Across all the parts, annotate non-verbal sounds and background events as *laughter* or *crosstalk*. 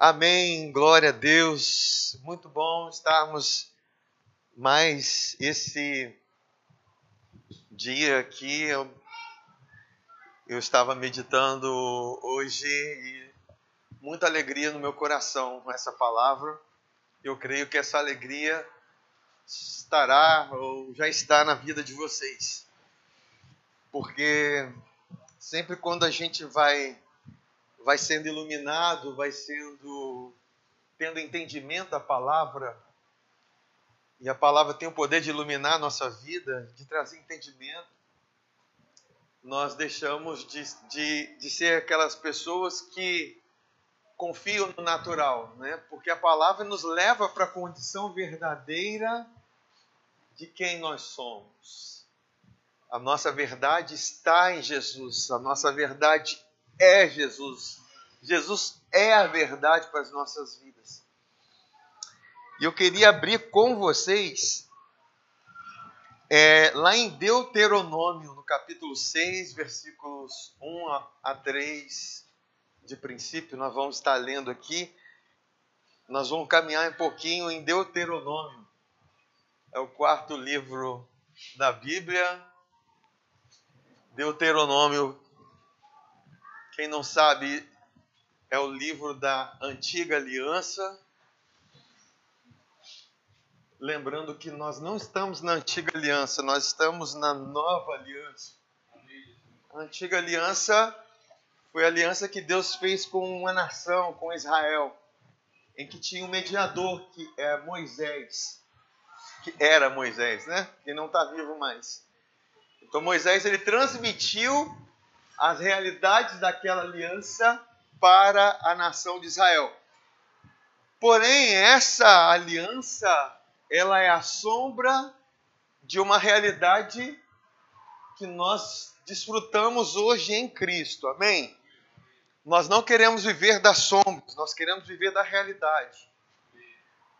Amém, glória a Deus. Muito bom estarmos mais esse dia aqui. Eu, eu estava meditando hoje e muita alegria no meu coração com essa palavra. Eu creio que essa alegria estará ou já está na vida de vocês. Porque sempre quando a gente vai vai sendo iluminado, vai sendo tendo entendimento da palavra, e a palavra tem o poder de iluminar a nossa vida, de trazer entendimento, nós deixamos de, de, de ser aquelas pessoas que confiam no natural, né? porque a palavra nos leva para a condição verdadeira de quem nós somos. A nossa verdade está em Jesus, a nossa verdade é Jesus. Jesus é a verdade para as nossas vidas. E eu queria abrir com vocês é, lá em Deuteronômio, no capítulo 6, versículos 1 a 3, de princípio, nós vamos estar lendo aqui. Nós vamos caminhar um pouquinho em Deuteronômio. É o quarto livro da Bíblia. Deuteronômio quem não sabe, é o livro da Antiga Aliança. Lembrando que nós não estamos na Antiga Aliança, nós estamos na Nova Aliança. A Antiga Aliança foi a aliança que Deus fez com uma nação, com Israel, em que tinha um mediador, que é Moisés, que era Moisés, né? Que não está vivo mais. Então Moisés ele transmitiu as realidades daquela aliança para a nação de Israel. Porém, essa aliança, ela é a sombra de uma realidade que nós desfrutamos hoje em Cristo. Amém? Nós não queremos viver das sombras, nós queremos viver da realidade.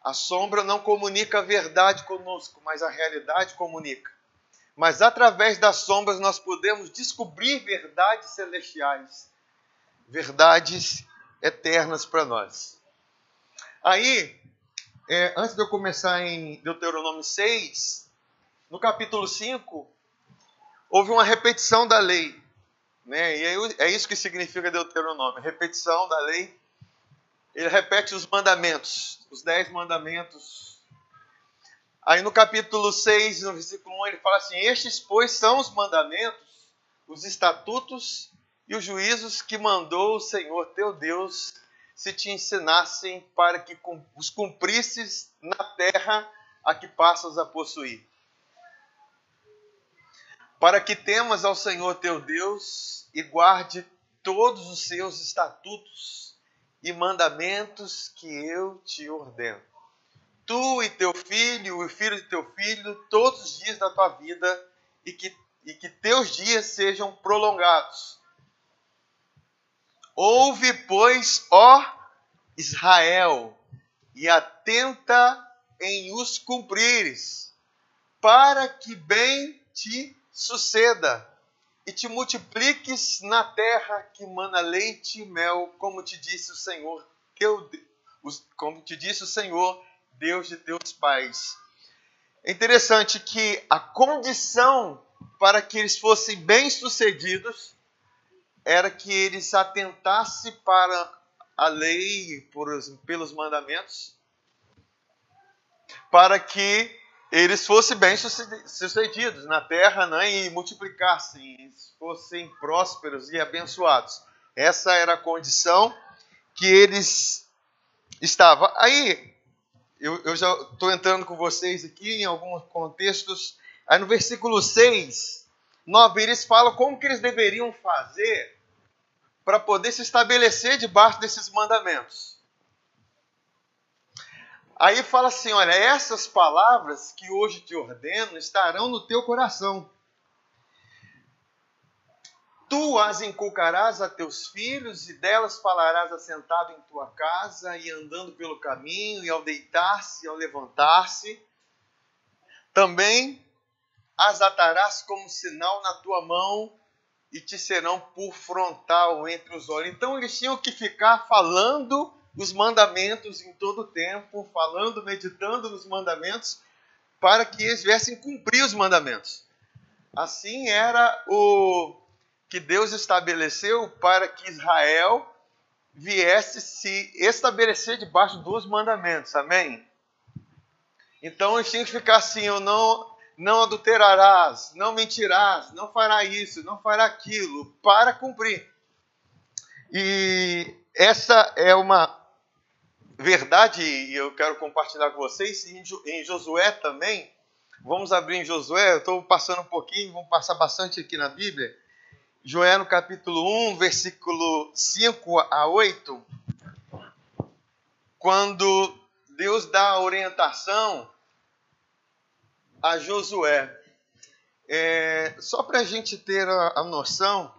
A sombra não comunica a verdade conosco, mas a realidade comunica mas através das sombras nós podemos descobrir verdades celestiais, verdades eternas para nós. Aí, é, antes de eu começar em Deuteronômio 6, no capítulo 5, houve uma repetição da lei. Né? E é isso que significa Deuteronômio, repetição da lei. Ele repete os mandamentos, os dez mandamentos Aí no capítulo 6, no versículo 1, ele fala assim: Estes, pois, são os mandamentos, os estatutos e os juízos que mandou o Senhor teu Deus se te ensinassem para que os cumprisses na terra a que passas a possuir. Para que temas ao Senhor teu Deus e guarde todos os seus estatutos e mandamentos que eu te ordeno tu e teu filho, e o filho de teu filho, todos os dias da tua vida, e que, e que teus dias sejam prolongados. Ouve, pois, ó Israel, e atenta em os cumprires, para que bem te suceda e te multipliques na terra que mana leite e mel, como te disse o Senhor, teu, como te disse o Senhor, Deus de teus pais. É interessante que a condição para que eles fossem bem-sucedidos era que eles atentassem para a lei, por, pelos mandamentos, para que eles fossem bem-sucedidos na terra né, e multiplicassem, fossem prósperos e abençoados. Essa era a condição que eles estavam. Aí, eu, eu já estou entrando com vocês aqui em alguns contextos. Aí no versículo 6, 9, eles falam como que eles deveriam fazer para poder se estabelecer debaixo desses mandamentos. Aí fala assim: olha, essas palavras que hoje te ordeno estarão no teu coração Tu as inculcarás a teus filhos, e delas falarás assentado em tua casa, e andando pelo caminho, e ao deitar-se, e ao levantar-se. Também as atarás como sinal na tua mão, e te serão por frontal entre os olhos. Então eles tinham que ficar falando os mandamentos em todo o tempo, falando, meditando nos mandamentos, para que eles viessem cumprir os mandamentos. Assim era o que Deus estabeleceu para que Israel viesse se estabelecer debaixo dos mandamentos. Amém? Então eles tinham que ficar assim: eu não, não adulterarás, não mentirás, não fará isso, não fará aquilo, para cumprir. E essa é uma verdade, e eu quero compartilhar com vocês, em Josué também. Vamos abrir em Josué, eu estou passando um pouquinho, vamos passar bastante aqui na Bíblia. Joé no capítulo 1, versículo 5 a 8, quando Deus dá a orientação a Josué. É, só para a gente ter a, a noção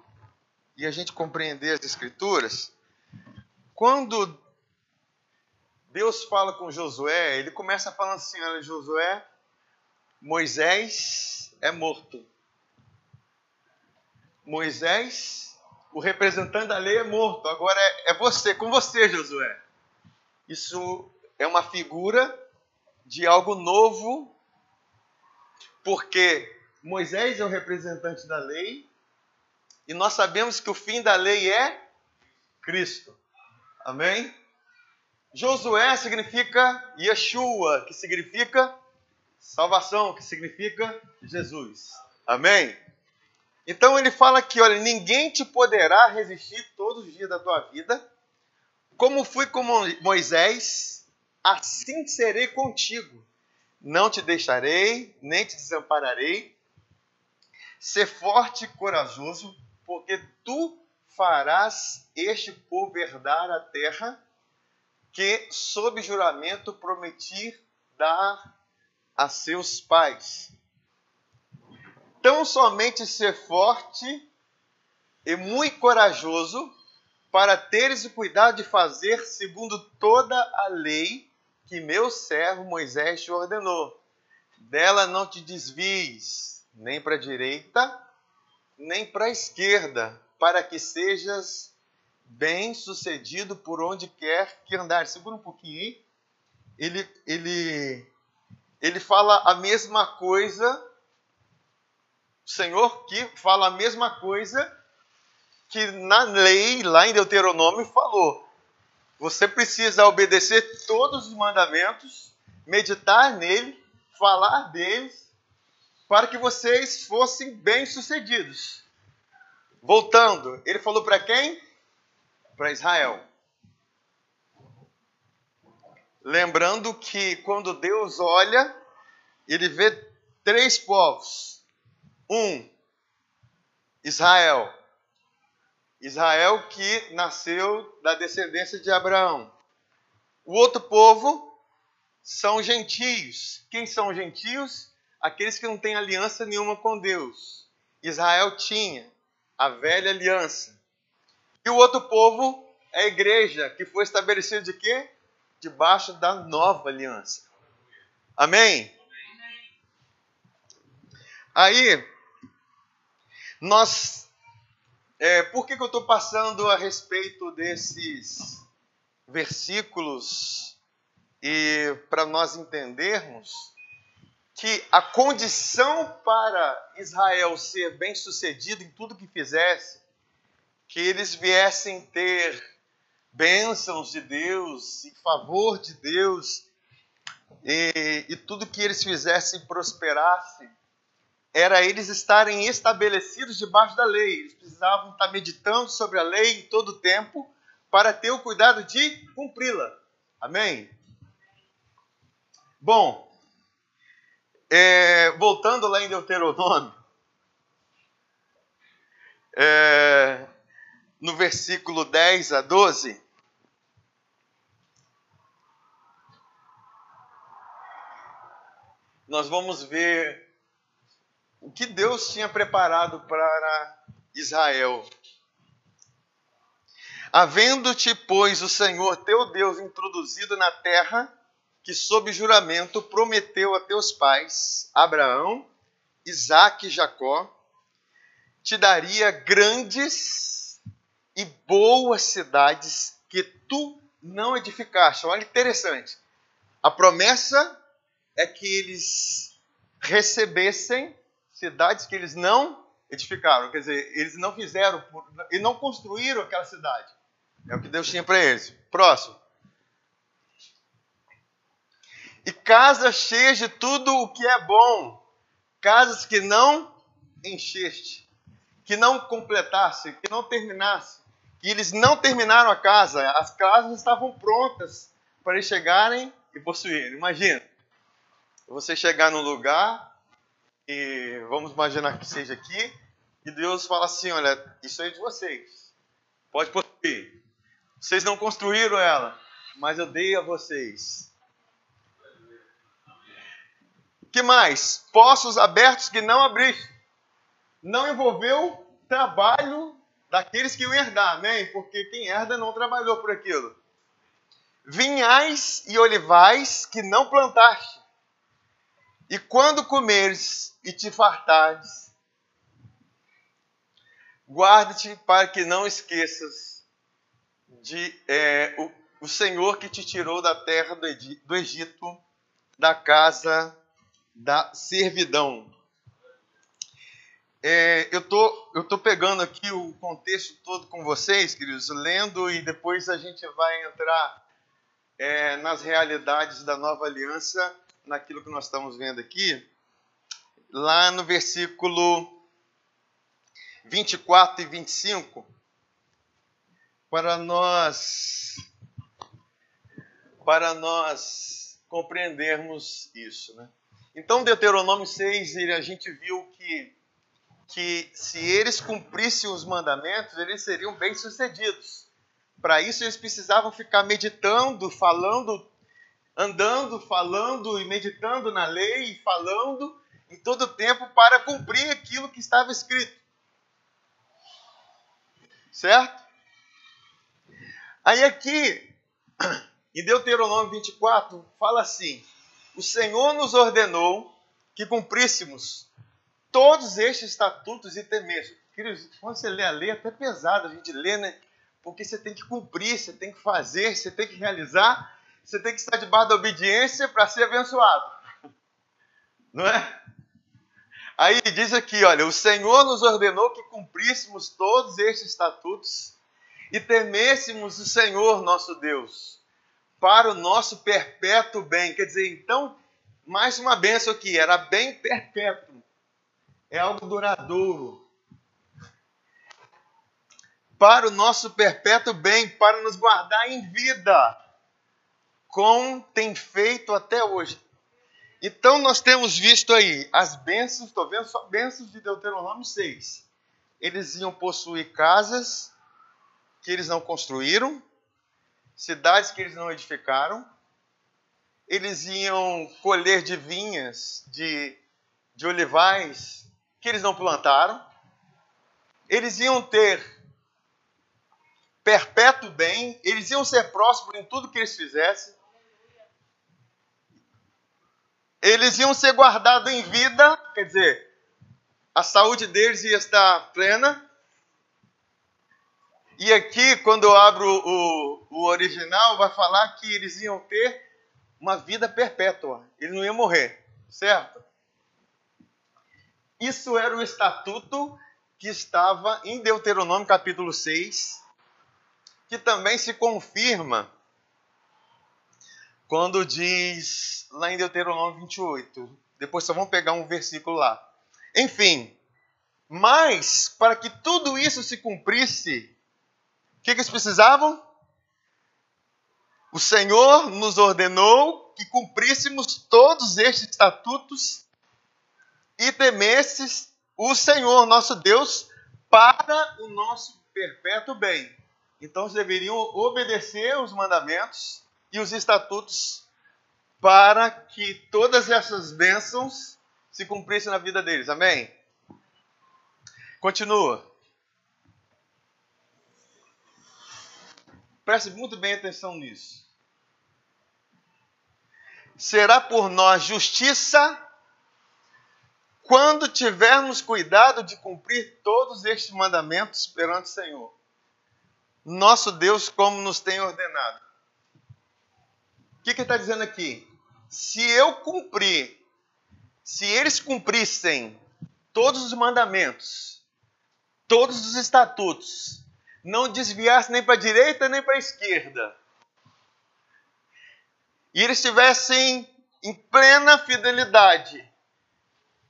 e a gente compreender as Escrituras, quando Deus fala com Josué, ele começa falando assim: Olha, Josué, Moisés é morto. Moisés, o representante da lei, é morto. Agora é, é você, com você, Josué. Isso é uma figura de algo novo, porque Moisés é o representante da lei e nós sabemos que o fim da lei é Cristo. Amém? Josué significa Yeshua, que significa salvação, que significa Jesus. Amém? Então ele fala que, olha, ninguém te poderá resistir todos os dias da tua vida. Como fui com Moisés, assim serei contigo. Não te deixarei, nem te desampararei. Ser forte e corajoso, porque tu farás este povo herdar a terra que, sob juramento, prometi dar a seus pais tão somente ser forte e muito corajoso para teres o cuidado de fazer segundo toda a lei que meu servo Moisés te ordenou. Dela não te desvies, nem para a direita, nem para a esquerda, para que sejas bem sucedido por onde quer que andar. Segura um pouquinho aí. Ele, ele, ele fala a mesma coisa Senhor que fala a mesma coisa que na lei, lá em Deuteronômio, falou. Você precisa obedecer todos os mandamentos, meditar nele, falar deles, para que vocês fossem bem-sucedidos. Voltando, ele falou para quem? Para Israel. Lembrando que quando Deus olha, ele vê três povos um, Israel. Israel que nasceu da descendência de Abraão. O outro povo são gentios. Quem são gentios? Aqueles que não têm aliança nenhuma com Deus. Israel tinha a velha aliança. E o outro povo é a igreja, que foi estabelecida de quê? Debaixo da nova aliança. Amém? Aí, nós, é, por que, que eu estou passando a respeito desses versículos? E para nós entendermos que a condição para Israel ser bem sucedido em tudo que fizesse, que eles viessem ter bênçãos de Deus, em favor de Deus, e, e tudo que eles fizessem prosperasse, era eles estarem estabelecidos debaixo da lei. Eles precisavam estar meditando sobre a lei em todo o tempo para ter o cuidado de cumpri-la. Amém? Bom, é, voltando lá em Deuteronômio, é, no versículo 10 a 12. Nós vamos ver o que Deus tinha preparado para Israel. Havendo-te, pois, o Senhor teu Deus introduzido na terra que, sob juramento, prometeu a teus pais, Abraão, Isaque e Jacó, te daria grandes e boas cidades que tu não edificaste. Olha interessante. A promessa é que eles recebessem cidades que eles não edificaram, quer dizer, eles não fizeram e não construíram aquela cidade. É o que Deus tinha para eles. Próximo. E casas cheias de tudo o que é bom, casas que não encheste, que não completasse, que não terminasse. E eles não terminaram a casa, as casas estavam prontas para eles chegarem e possuírem. Imagina, você chegar num lugar e vamos imaginar que seja aqui, e Deus fala assim: olha, isso é de vocês, pode possuir. Vocês não construíram ela, mas eu dei a vocês. Que mais? Poços abertos que não abriste. Não envolveu trabalho daqueles que iam herdar, amém? Porque quem herda não trabalhou por aquilo. Vinhais e olivais que não plantaste. E quando comeres e te fartares, guarda-te para que não esqueças de é, o, o Senhor que te tirou da terra do Egito, da casa da servidão. É, eu tô, eu tô pegando aqui o contexto todo com vocês, queridos, lendo e depois a gente vai entrar é, nas realidades da nova aliança, naquilo que nós estamos vendo aqui, lá no versículo 24 e 25, para nós para nós compreendermos isso, né? Então, Deuteronômio 6, a gente viu que que se eles cumprissem os mandamentos, eles seriam bem-sucedidos. Para isso, eles precisavam ficar meditando, falando, andando, falando e meditando na lei, e falando em todo o tempo para cumprir aquilo que estava escrito. Certo? Aí aqui, *clears throat* em Deuteronômio 24, fala assim: O Senhor nos ordenou que cumpríssemos todos estes estatutos e tementes. Queridos, quando você lê a lei, é até pesado a gente lê, né? Porque você tem que cumprir, você tem que fazer, você tem que realizar, você tem que estar debaixo da obediência para ser abençoado. Não é? Aí diz aqui, olha, o Senhor nos ordenou que cumpríssemos todos estes estatutos e temêssemos o Senhor nosso Deus para o nosso perpétuo bem. Quer dizer, então, mais uma benção aqui, era bem perpétuo é algo duradouro. Para o nosso perpétuo bem, para nos guardar em vida, como tem feito até hoje. Então nós temos visto aí as bênçãos, estou vendo só bênçãos de Deuteronômio 6. Eles iam possuir casas que eles não construíram, cidades que eles não edificaram, eles iam colher de vinhas, de, de olivais, que eles não plantaram, eles iam ter perpétuo bem, eles iam ser prósperos em tudo que eles fizessem, eles iam ser guardados em vida, quer dizer, a saúde deles ia estar plena. E aqui, quando eu abro o, o original, vai falar que eles iam ter uma vida perpétua, eles não iam morrer, certo? Isso era o estatuto que estava em Deuteronômio capítulo 6, que também se confirma quando diz lá em Deuteronômio 28. Depois só vamos pegar um versículo lá. Enfim, mas para que tudo isso se cumprisse, o que, que eles precisavam? O Senhor nos ordenou que cumpríssemos todos estes estatutos e temesses o Senhor nosso Deus para o nosso perpétuo bem. Então eles deveriam obedecer os mandamentos e os estatutos para que todas essas bênçãos se cumprissem na vida deles. Amém? Continua. Preste muito bem atenção nisso. Será por nós justiça quando tivermos cuidado de cumprir todos estes mandamentos perante o Senhor, nosso Deus, como nos tem ordenado. O que, que ele está dizendo aqui? Se eu cumprir, se eles cumprissem todos os mandamentos, todos os estatutos, não desviassem nem para a direita nem para a esquerda, e eles estivessem em plena fidelidade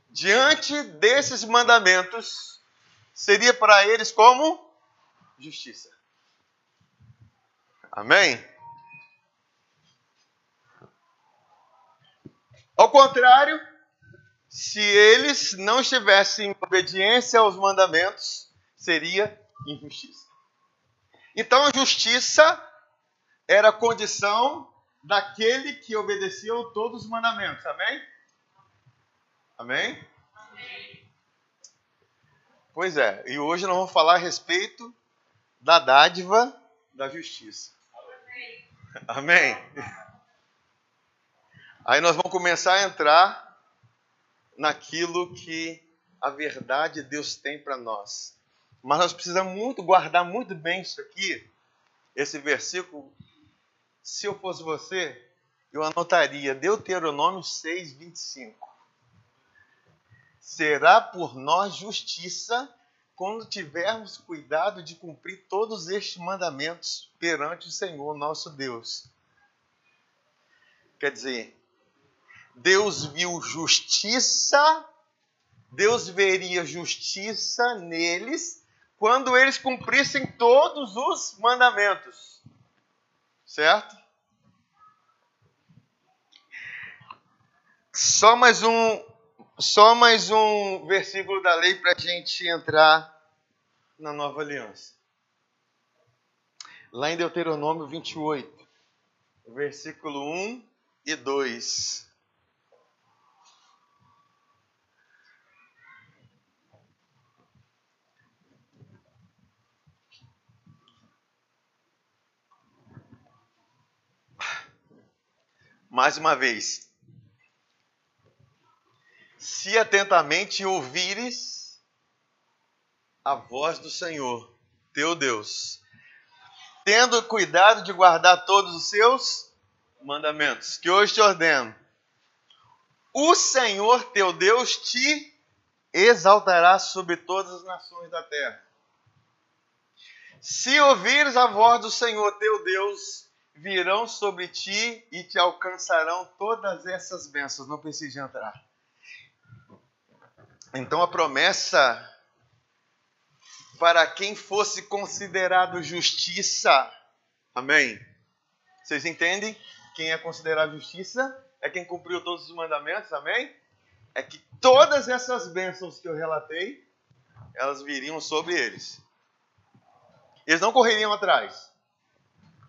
diante desses mandamentos, seria para eles como justiça. Amém? Ao contrário, se eles não estivessem em obediência aos mandamentos, seria injustiça. Então a justiça era condição daquele que obedecia a todos os mandamentos. Amém? Amém? Amém? Pois é, e hoje nós vamos falar a respeito da dádiva da justiça. Amém? Aí nós vamos começar a entrar naquilo que a verdade Deus tem para nós. Mas nós precisamos muito guardar muito bem isso aqui, esse versículo. Se eu fosse você, eu anotaria Deuteronômio 6, 25. Será por nós justiça quando tivermos cuidado de cumprir todos estes mandamentos perante o Senhor nosso Deus. Quer dizer, Deus viu justiça, Deus veria justiça neles quando eles cumprissem todos os mandamentos. Certo? Só mais um, só mais um versículo da lei para a gente entrar na nova aliança. Lá em Deuteronômio 28, versículo 1 e 2. Mais uma vez, se atentamente ouvires a voz do Senhor, teu Deus, tendo cuidado de guardar todos os seus mandamentos, que hoje te ordeno, o Senhor teu Deus te exaltará sobre todas as nações da terra. Se ouvires a voz do Senhor teu Deus, virão sobre ti e te alcançarão todas essas bênçãos. Não precisa entrar. Então a promessa para quem fosse considerado justiça, amém? Vocês entendem? Quem é considerado justiça é quem cumpriu todos os mandamentos, amém? É que todas essas bênçãos que eu relatei, elas viriam sobre eles. Eles não correriam atrás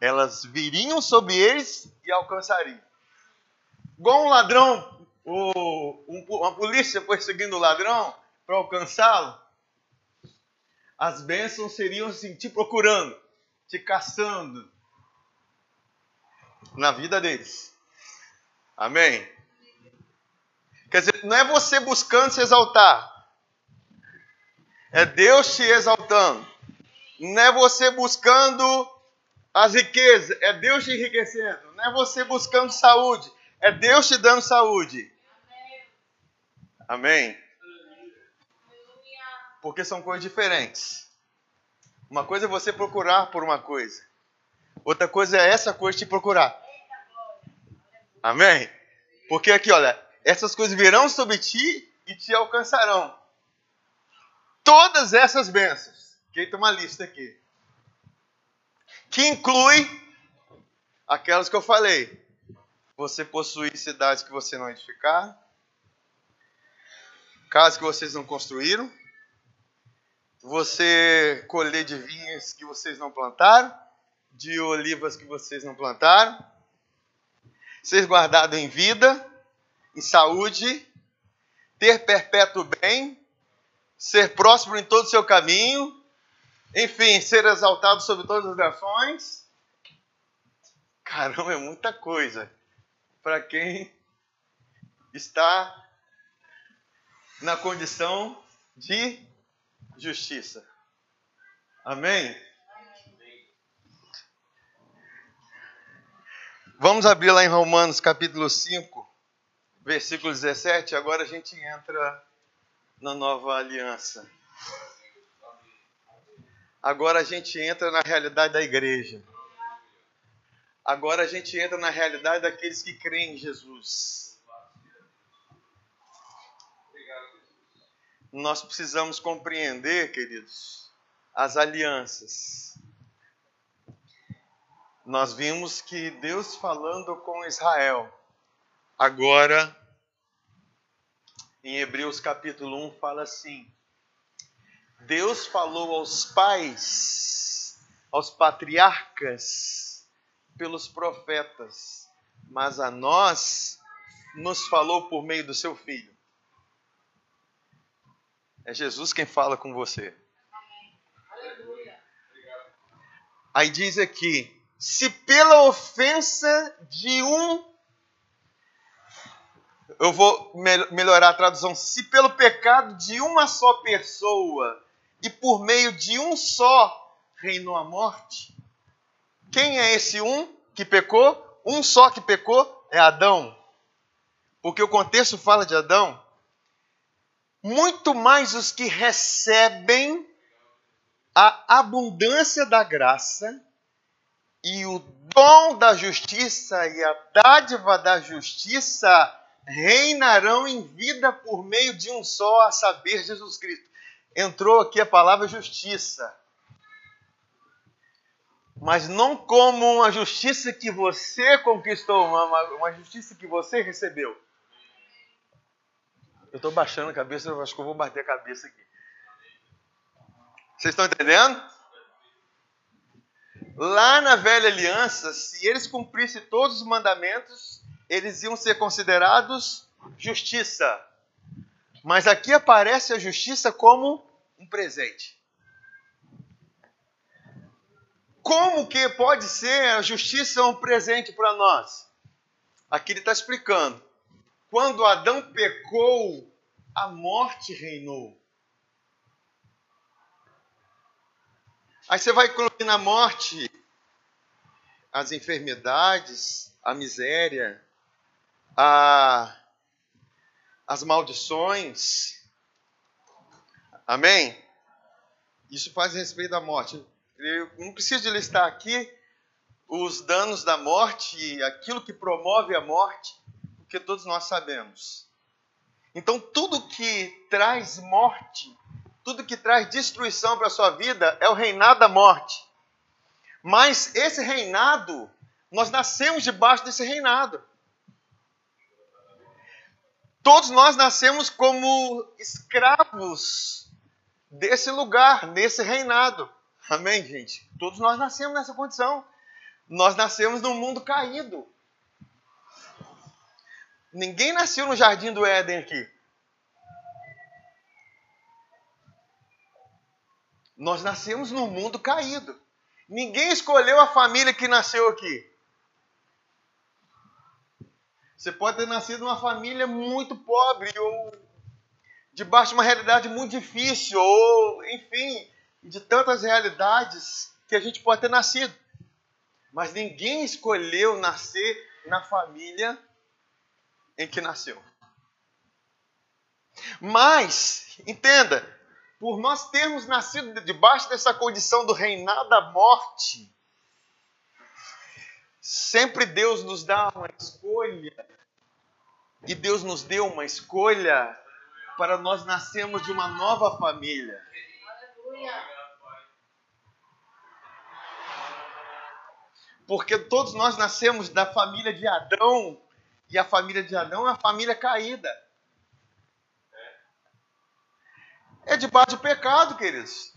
elas viriam sobre eles e alcançariam. Igual um ladrão, uma polícia perseguindo o ladrão para alcançá-lo, as bênçãos seriam assim, te procurando, te caçando na vida deles. Amém? Quer dizer, não é você buscando se exaltar, é Deus te exaltando. Não é você buscando as riquezas, é Deus te enriquecendo. Não é você buscando saúde, é Deus te dando saúde. Amém? Porque são coisas diferentes. Uma coisa é você procurar por uma coisa. Outra coisa é essa coisa te procurar. Amém? Porque aqui, olha, essas coisas virão sobre ti e te alcançarão. Todas essas bênçãos. Quem tem uma lista aqui que inclui aquelas que eu falei. Você possuir cidades que você não edificar, casas que vocês não construíram, você colher de vinhas que vocês não plantaram, de olivas que vocês não plantaram, ser guardado em vida, em saúde, ter perpétuo bem, ser próspero em todo o seu caminho, enfim, ser exaltado sobre todas as nações. Caramba, é muita coisa para quem está na condição de justiça. Amém? Vamos abrir lá em Romanos capítulo 5, versículo 17. Agora a gente entra na nova aliança. Agora a gente entra na realidade da igreja. Agora a gente entra na realidade daqueles que creem em Jesus. Nós precisamos compreender, queridos, as alianças. Nós vimos que Deus falando com Israel, agora em Hebreus capítulo 1 fala assim: Deus falou aos pais, aos patriarcas, pelos profetas, mas a nós nos falou por meio do seu filho. É Jesus quem fala com você. Aí diz aqui: se pela ofensa de um. Eu vou melhorar a tradução. Se pelo pecado de uma só pessoa e por meio de um só reinou a morte. Quem é esse um que pecou? Um só que pecou é Adão. Porque o contexto fala de Adão. Muito mais os que recebem a abundância da graça e o dom da justiça e a dádiva da justiça reinarão em vida por meio de um só, a saber, Jesus Cristo entrou aqui a palavra justiça. Mas não como uma justiça que você conquistou, uma, uma justiça que você recebeu. Eu estou baixando a cabeça, acho que eu vou bater a cabeça aqui. Vocês estão entendendo? Lá na velha aliança, se eles cumprissem todos os mandamentos, eles iam ser considerados justiça. Mas aqui aparece a justiça como um presente. Como que pode ser a justiça um presente para nós? Aqui ele está explicando. Quando Adão pecou, a morte reinou. Aí você vai incluir na morte as enfermidades, a miséria, a, as maldições. Amém? Isso faz respeito à morte. Eu não preciso de listar aqui os danos da morte, aquilo que promove a morte, porque todos nós sabemos. Então, tudo que traz morte, tudo que traz destruição para a sua vida é o reinado da morte. Mas esse reinado, nós nascemos debaixo desse reinado. Todos nós nascemos como escravos desse lugar, desse reinado. Amém, gente? Todos nós nascemos nessa condição. Nós nascemos num mundo caído. Ninguém nasceu no jardim do Éden aqui. Nós nascemos num mundo caído. Ninguém escolheu a família que nasceu aqui. Você pode ter nascido numa família muito pobre ou debaixo de uma realidade muito difícil ou, enfim, de tantas realidades que a gente pode ter nascido. Mas ninguém escolheu nascer na família em que nasceu. Mas, entenda, por nós termos nascido debaixo dessa condição do reinado da morte, Sempre Deus nos dá uma escolha. E Deus nos deu uma escolha para nós nascermos de uma nova família. Porque todos nós nascemos da família de Adão, e a família de Adão é uma família caída. É debaixo do pecado, queridos.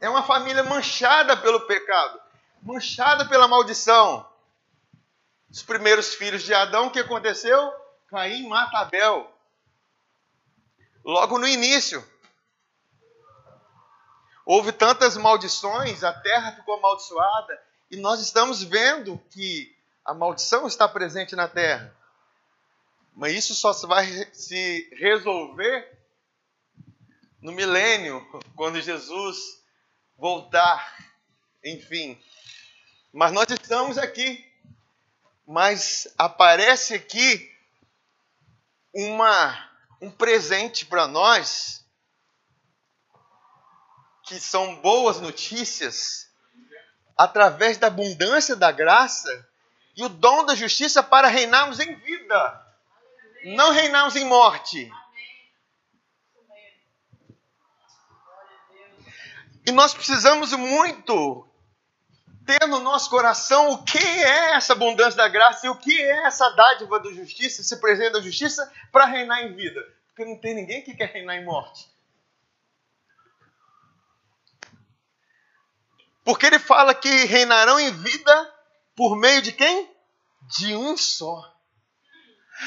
É uma família manchada pelo pecado manchada pela maldição. Os primeiros filhos de Adão, o que aconteceu? Caim mata Abel. Logo no início. Houve tantas maldições, a terra ficou amaldiçoada, e nós estamos vendo que a maldição está presente na terra. Mas isso só vai se resolver no milênio, quando Jesus voltar. Enfim, Mas nós estamos aqui. Mas aparece aqui uma, um presente para nós, que são boas notícias, através da abundância da graça e o dom da justiça para reinarmos em vida, não reinarmos em morte. E nós precisamos muito ter no nosso coração o que é essa abundância da graça e o que é essa dádiva da justiça, esse presente da justiça para reinar em vida. Porque não tem ninguém que quer reinar em morte. Porque ele fala que reinarão em vida por meio de quem? De um só.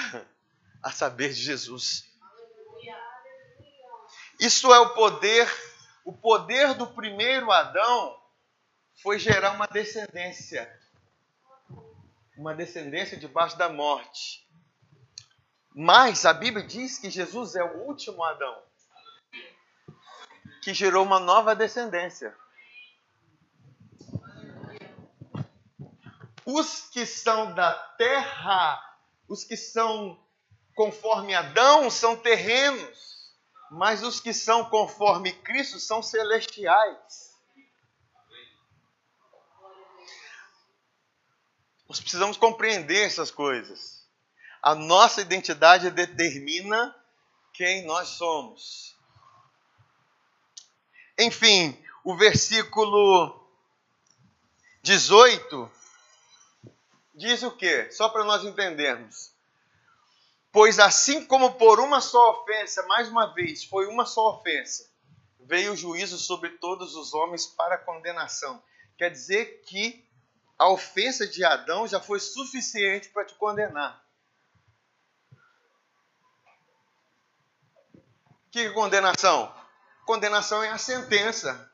*laughs* A saber, de Jesus. Isso é o poder o poder do primeiro Adão foi gerar uma descendência. Uma descendência debaixo da morte. Mas a Bíblia diz que Jesus é o último Adão que gerou uma nova descendência. Os que são da terra, os que são conforme Adão, são terrenos mas os que são conforme Cristo são celestiais. Nós precisamos compreender essas coisas. A nossa identidade determina quem nós somos. Enfim, o versículo 18 diz o quê? Só para nós entendermos. Pois assim como por uma só ofensa, mais uma vez, foi uma só ofensa, veio o juízo sobre todos os homens para condenação. Quer dizer que a ofensa de Adão já foi suficiente para te condenar. Que é condenação? Condenação é a sentença.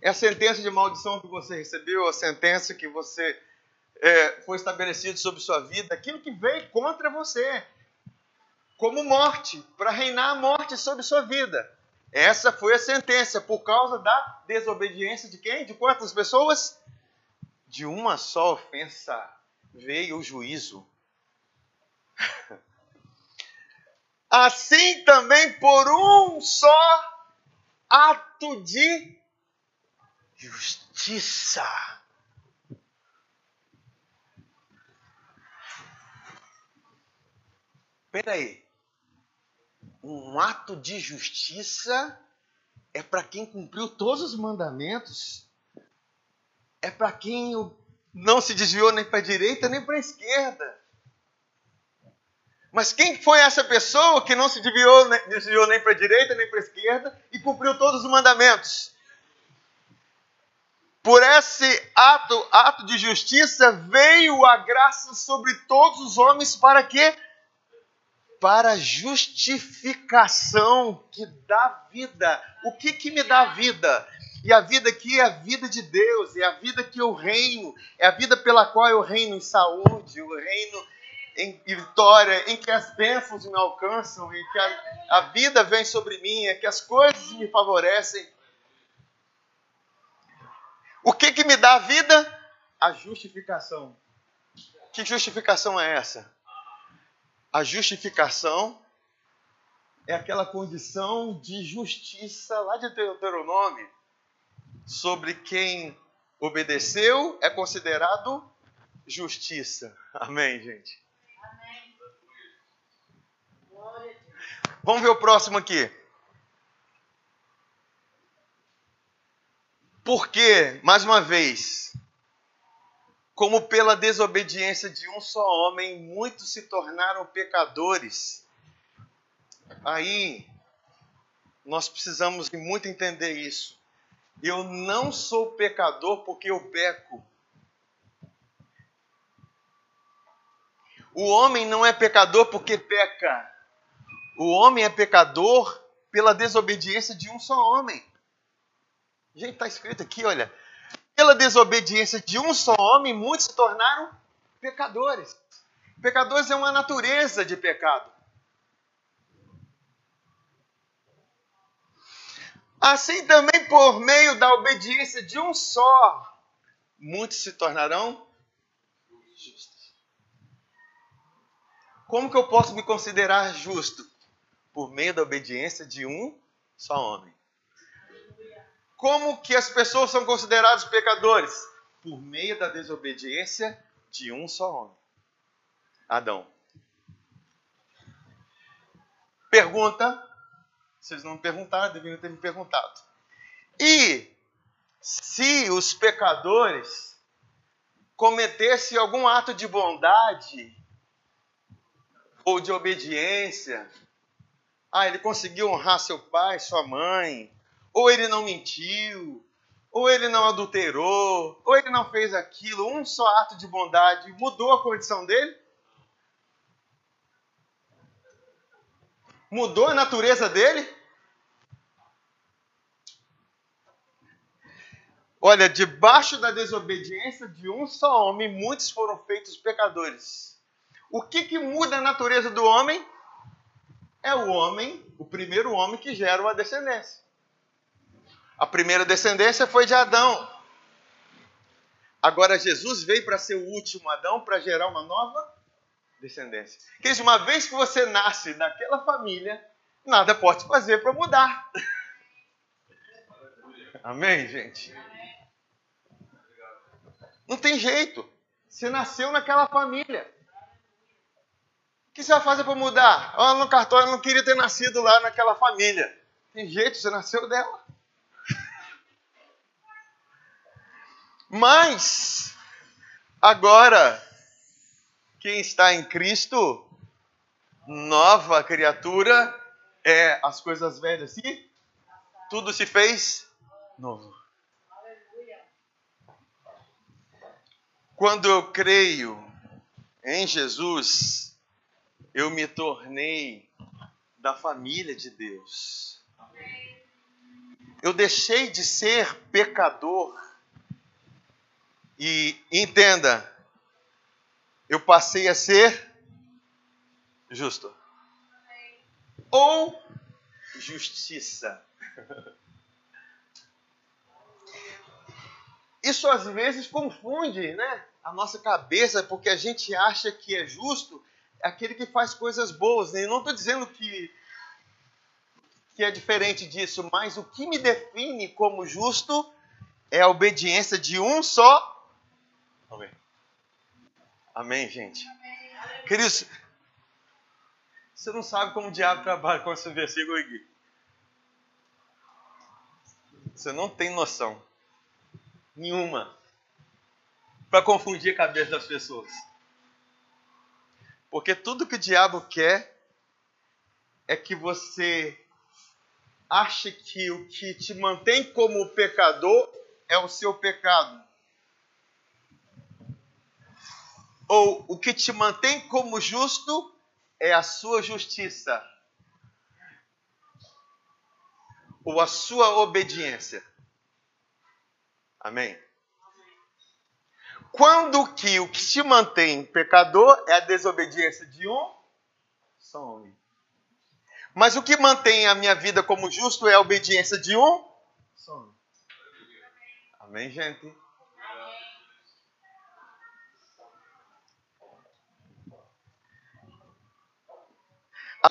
É a sentença de maldição que você recebeu, a sentença que você é, foi estabelecido sobre sua vida, aquilo que veio contra você, como morte, para reinar a morte sobre sua vida. Essa foi a sentença por causa da desobediência de quem? De quantas pessoas? De uma só ofensa veio o juízo. *laughs* Assim também por um só ato de justiça Peraí. Um ato de justiça é para quem cumpriu todos os mandamentos. É para quem não se desviou nem para a direita nem para a esquerda. Mas quem foi essa pessoa que não se desviou, desviou nem para a direita nem para a esquerda e cumpriu todos os mandamentos? Por esse ato, ato de justiça, veio a graça sobre todos os homens para que para justificação que dá vida. O que, que me dá vida? E a vida aqui é a vida de Deus, é a vida que eu reino, é a vida pela qual eu reino em saúde, eu reino em vitória, em que as bênçãos me alcançam, em que a, a vida vem sobre mim, é que as coisas me favorecem. O que, que me dá vida? A justificação. Que justificação é essa? A justificação é aquela condição de justiça lá de Deuteronômio, sobre quem obedeceu é considerado justiça. Amém, gente? Amém. Vamos ver o próximo aqui. Porque, mais uma vez, como pela desobediência de um só homem, muitos se tornaram pecadores. Aí, nós precisamos muito entender isso. Eu não sou pecador porque eu peco. O homem não é pecador porque peca. O homem é pecador pela desobediência de um só homem. Gente, está escrito aqui, olha pela desobediência de um só homem, muitos se tornaram pecadores. Pecadores é uma natureza de pecado. Assim também por meio da obediência de um só, muitos se tornarão justos. Como que eu posso me considerar justo? Por meio da obediência de um só homem. Como que as pessoas são consideradas pecadores? Por meio da desobediência de um só homem. Adão. Pergunta. Vocês não me perguntaram, deveriam ter me perguntado. E se os pecadores cometessem algum ato de bondade ou de obediência, ah, ele conseguiu honrar seu pai, sua mãe, ou ele não mentiu, ou ele não adulterou, ou ele não fez aquilo, um só ato de bondade mudou a condição dele? Mudou a natureza dele? Olha, debaixo da desobediência de um só homem, muitos foram feitos pecadores. O que, que muda a natureza do homem? É o homem, o primeiro homem que gera uma descendência. A primeira descendência foi de Adão. Agora Jesus veio para ser o último Adão para gerar uma nova descendência. Quer uma vez que você nasce daquela família, nada pode fazer para mudar. Amém, gente? Não tem jeito. Você nasceu naquela família. O que você vai fazer para mudar? Oh, no cartório eu não queria ter nascido lá naquela família. Tem jeito, você nasceu dela. Mas, agora, quem está em Cristo, nova criatura, é as coisas velhas e tudo se fez novo. Quando eu creio em Jesus, eu me tornei da família de Deus. Eu deixei de ser pecador. E entenda, eu passei a ser justo. Ou justiça. Isso às vezes confunde né, a nossa cabeça, porque a gente acha que é justo aquele que faz coisas boas. Né? Eu não estou dizendo que, que é diferente disso, mas o que me define como justo é a obediência de um só. Amém. Amém, gente? Amém. Queridos, você não sabe como o diabo trabalha com esse versículo aqui. Você não tem noção nenhuma para confundir a cabeça das pessoas. Porque tudo que o diabo quer é que você ache que o que te mantém como pecador é o seu pecado. Ou o que te mantém como justo é a sua justiça. Ou a sua obediência. Amém? Quando que o que te mantém pecador é a desobediência de um só homem. Mas o que mantém a minha vida como justo é a obediência de um só homem. Amém, gente?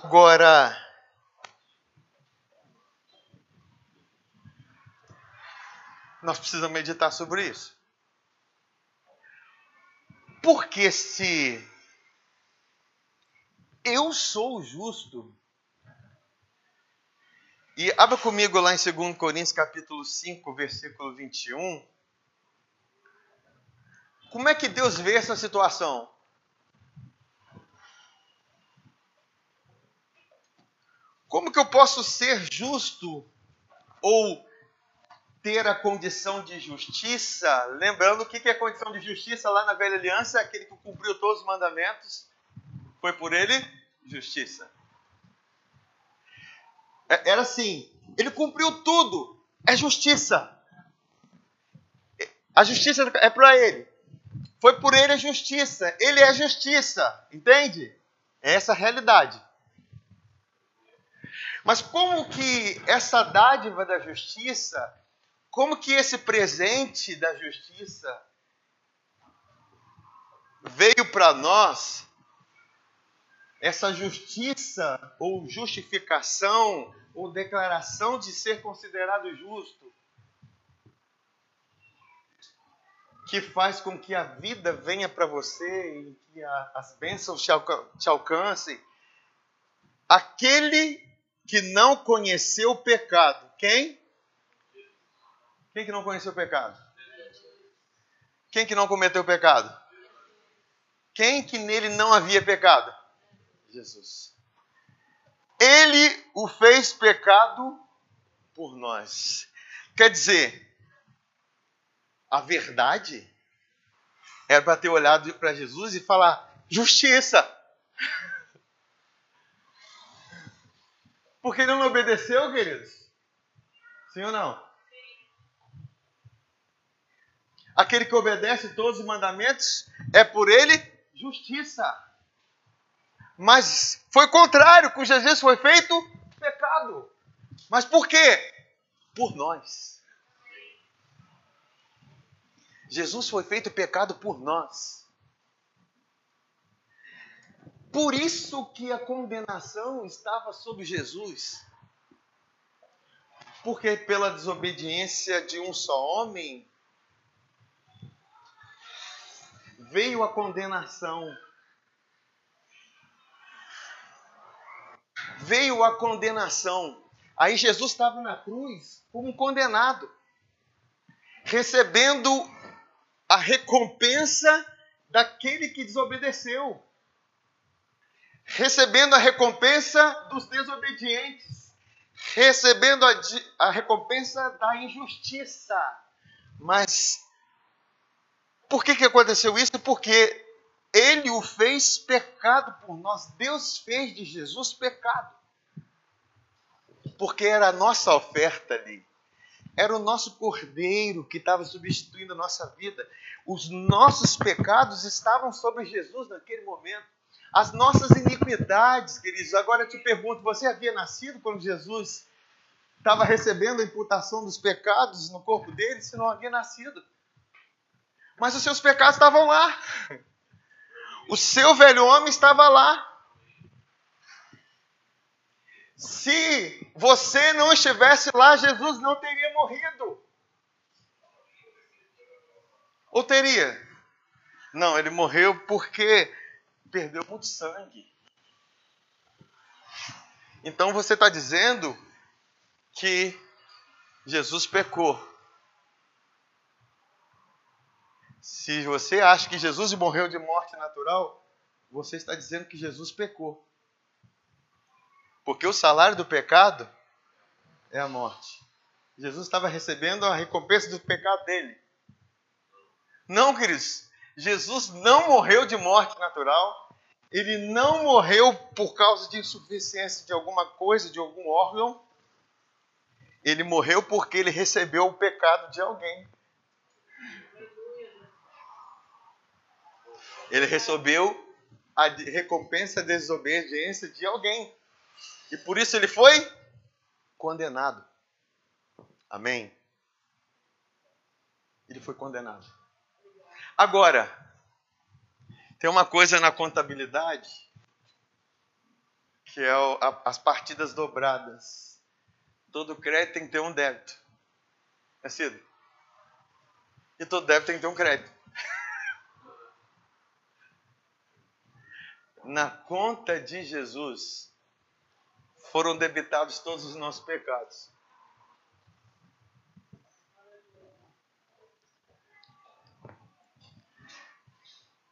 Agora, nós precisamos meditar sobre isso. Porque se eu sou justo, e abra comigo lá em 2 Coríntios capítulo 5, versículo 21. Como é que Deus vê essa situação? Como que eu posso ser justo ou ter a condição de justiça? Lembrando o que é a condição de justiça lá na velha aliança, aquele que cumpriu todos os mandamentos, foi por ele justiça. É, era assim, ele cumpriu tudo, é justiça. A justiça é para ele. Foi por ele a justiça. Ele é justiça, entende? É essa a realidade. Mas como que essa dádiva da justiça, como que esse presente da justiça veio para nós, essa justiça ou justificação ou declaração de ser considerado justo, que faz com que a vida venha para você e que a, as bênçãos te, alca te alcancem. Aquele que não conheceu o pecado. Quem? Quem que não conheceu o pecado? Quem que não cometeu o pecado? Quem que nele não havia pecado? Jesus. Ele o fez pecado por nós. Quer dizer, a verdade era para ter olhado para Jesus e falar: justiça. Porque ele não obedeceu, queridos? Sim ou não? Aquele que obedece todos os mandamentos é por ele justiça. Mas foi contrário, com Jesus foi feito pecado. Mas por quê? Por nós. Jesus foi feito pecado por nós. Por isso que a condenação estava sobre Jesus. Porque pela desobediência de um só homem veio a condenação. Veio a condenação. Aí Jesus estava na cruz como um condenado, recebendo a recompensa daquele que desobedeceu, recebendo a recompensa dos desobedientes, recebendo a, a recompensa da injustiça. Mas por que, que aconteceu isso? Porque ele o fez pecado por nós. Deus fez de Jesus pecado. Porque era a nossa oferta ali. Era o nosso cordeiro que estava substituindo a nossa vida. Os nossos pecados estavam sobre Jesus naquele momento. As nossas iniquidades, queridos. Agora eu te pergunto: você havia nascido quando Jesus estava recebendo a imputação dos pecados no corpo dele? Se não havia nascido. Mas os seus pecados estavam lá. O seu velho homem estava lá. Se você não estivesse lá, Jesus não teria morrido. Ou teria? Não, ele morreu porque perdeu muito sangue. Então você está dizendo que Jesus pecou. Se você acha que Jesus morreu de morte natural, você está dizendo que Jesus pecou. Porque o salário do pecado é a morte. Jesus estava recebendo a recompensa do pecado dele. Não, queridos. Jesus não morreu de morte natural. Ele não morreu por causa de insuficiência de alguma coisa, de algum órgão. Ele morreu porque ele recebeu o pecado de alguém. Ele recebeu a recompensa da desobediência de alguém. E por isso ele foi condenado. Amém? Ele foi condenado. Agora, tem uma coisa na contabilidade que é as partidas dobradas. Todo crédito tem que ter um débito. É cedo? E todo débito tem que ter um crédito. *laughs* na conta de Jesus, foram debitados todos os nossos pecados.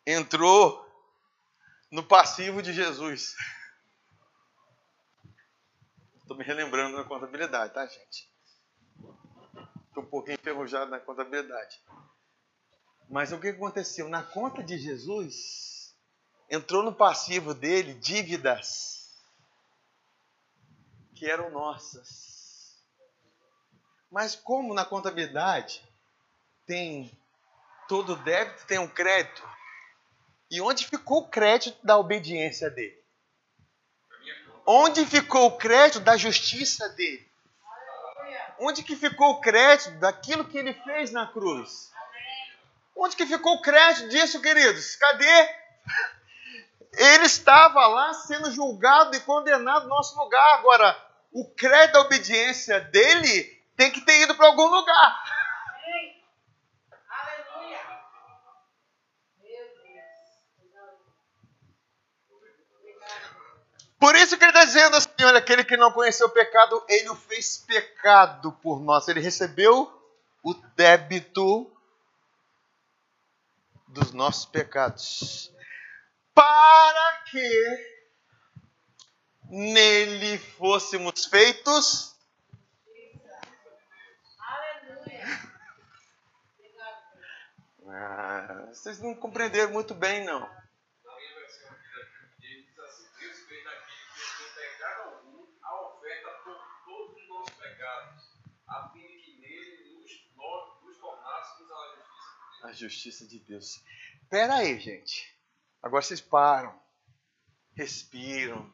Entrou no passivo de Jesus. Estou me relembrando na contabilidade, tá, gente? Estou um pouquinho enferrujado na contabilidade. Mas o que aconteceu? Na conta de Jesus, entrou no passivo dele dívidas que eram nossas. Mas como na contabilidade tem todo débito tem um crédito, e onde ficou o crédito da obediência dele? Onde ficou o crédito da justiça dele? Onde que ficou o crédito daquilo que ele fez na cruz? Onde que ficou o crédito disso, queridos? Cadê? Ele estava lá sendo julgado e condenado no nosso lugar. Agora, o crédito da obediência dele tem que ter ido para algum lugar. Por isso que ele está dizendo assim: olha, aquele que não conheceu o pecado, ele o fez pecado por nós. Ele recebeu o débito dos nossos pecados. Para que nele fôssemos feitos. Ah, vocês não compreenderam muito bem, não. A justiça de Deus. Espera aí, gente. Agora vocês param, respiram,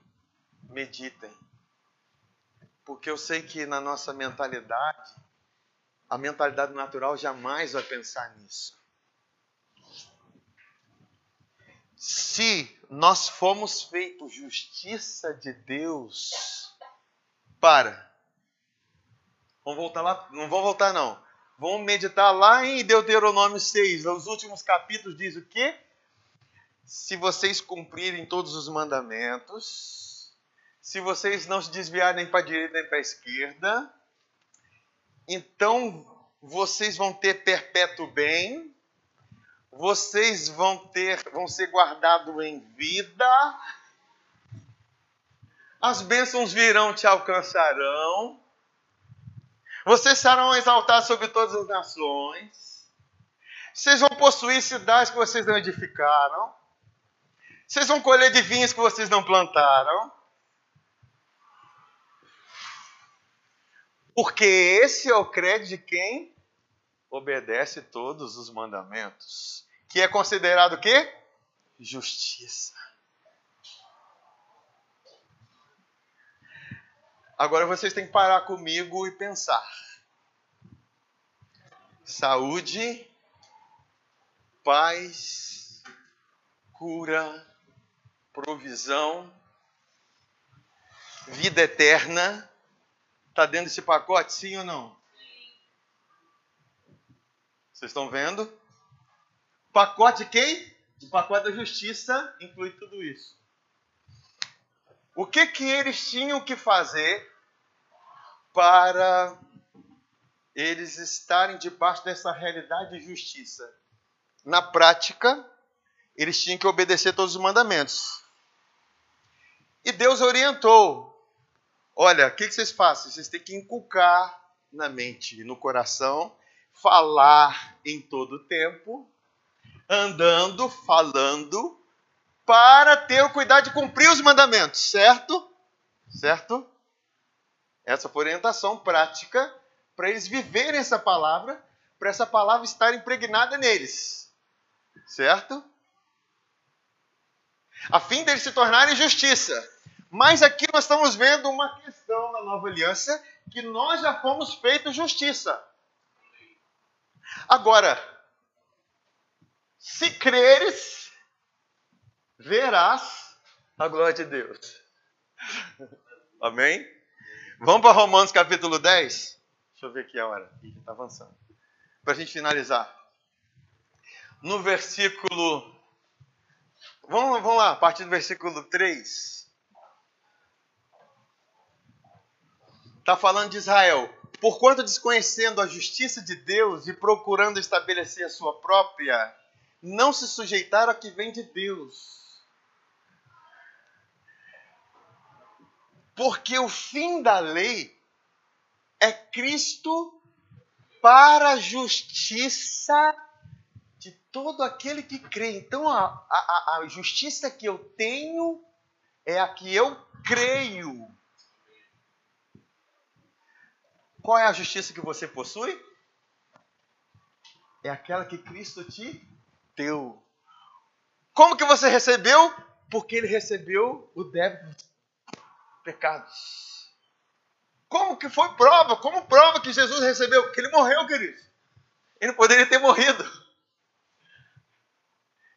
meditem. Porque eu sei que na nossa mentalidade, a mentalidade natural jamais vai pensar nisso. Se nós fomos feitos justiça de Deus, para. Vamos voltar lá? Não vamos voltar não. Vamos meditar lá em Deuteronômio 6. Os últimos capítulos diz o quê? Se vocês cumprirem todos os mandamentos, se vocês não se desviarem para a direita nem para a esquerda, então vocês vão ter perpétuo bem, vocês vão ter, vão ser guardados em vida, as bênçãos virão te alcançarão, vocês serão exaltados sobre todas as nações. Vocês vão possuir cidades que vocês não edificaram. Vocês vão colher de vinhos que vocês não plantaram. Porque esse é o crédito de quem obedece todos os mandamentos. Que é considerado o quê? Justiça. Agora vocês têm que parar comigo e pensar. Saúde, paz, cura, provisão, vida eterna. Está dentro desse pacote, sim ou não? Vocês estão vendo? Pacote de quem? O pacote da justiça inclui tudo isso. O que que eles tinham que fazer para eles estarem debaixo dessa realidade de justiça. Na prática, eles tinham que obedecer todos os mandamentos. E Deus orientou: olha, o que, vocês fazem? Vocês têm que inculcar na mente e no coração, falar em todo o tempo, andando, falando, para ter o cuidado de cumprir os mandamentos, certo? Certo? Essa foi orientação prática para eles viverem essa palavra, para essa palavra estar impregnada neles. Certo? A fim deles se tornarem justiça. Mas aqui nós estamos vendo uma questão na nova aliança que nós já fomos feitos justiça. Agora, se creres, verás a glória de Deus. *laughs* Amém? Vamos para Romanos capítulo 10? Deixa eu ver aqui a hora. Está avançando. Para a gente finalizar. No versículo. Vamos, vamos lá, a partir do versículo 3. Está falando de Israel. Porquanto desconhecendo a justiça de Deus e procurando estabelecer a sua própria, não se sujeitaram a que vem de Deus Porque o fim da lei é Cristo para a justiça de todo aquele que crê. Então a, a, a justiça que eu tenho é a que eu creio. Qual é a justiça que você possui? É aquela que Cristo te deu. Como que você recebeu? Porque ele recebeu o débito pecados. Como que foi prova? Como prova que Jesus recebeu? Que ele morreu, queridos. Ele poderia ter morrido.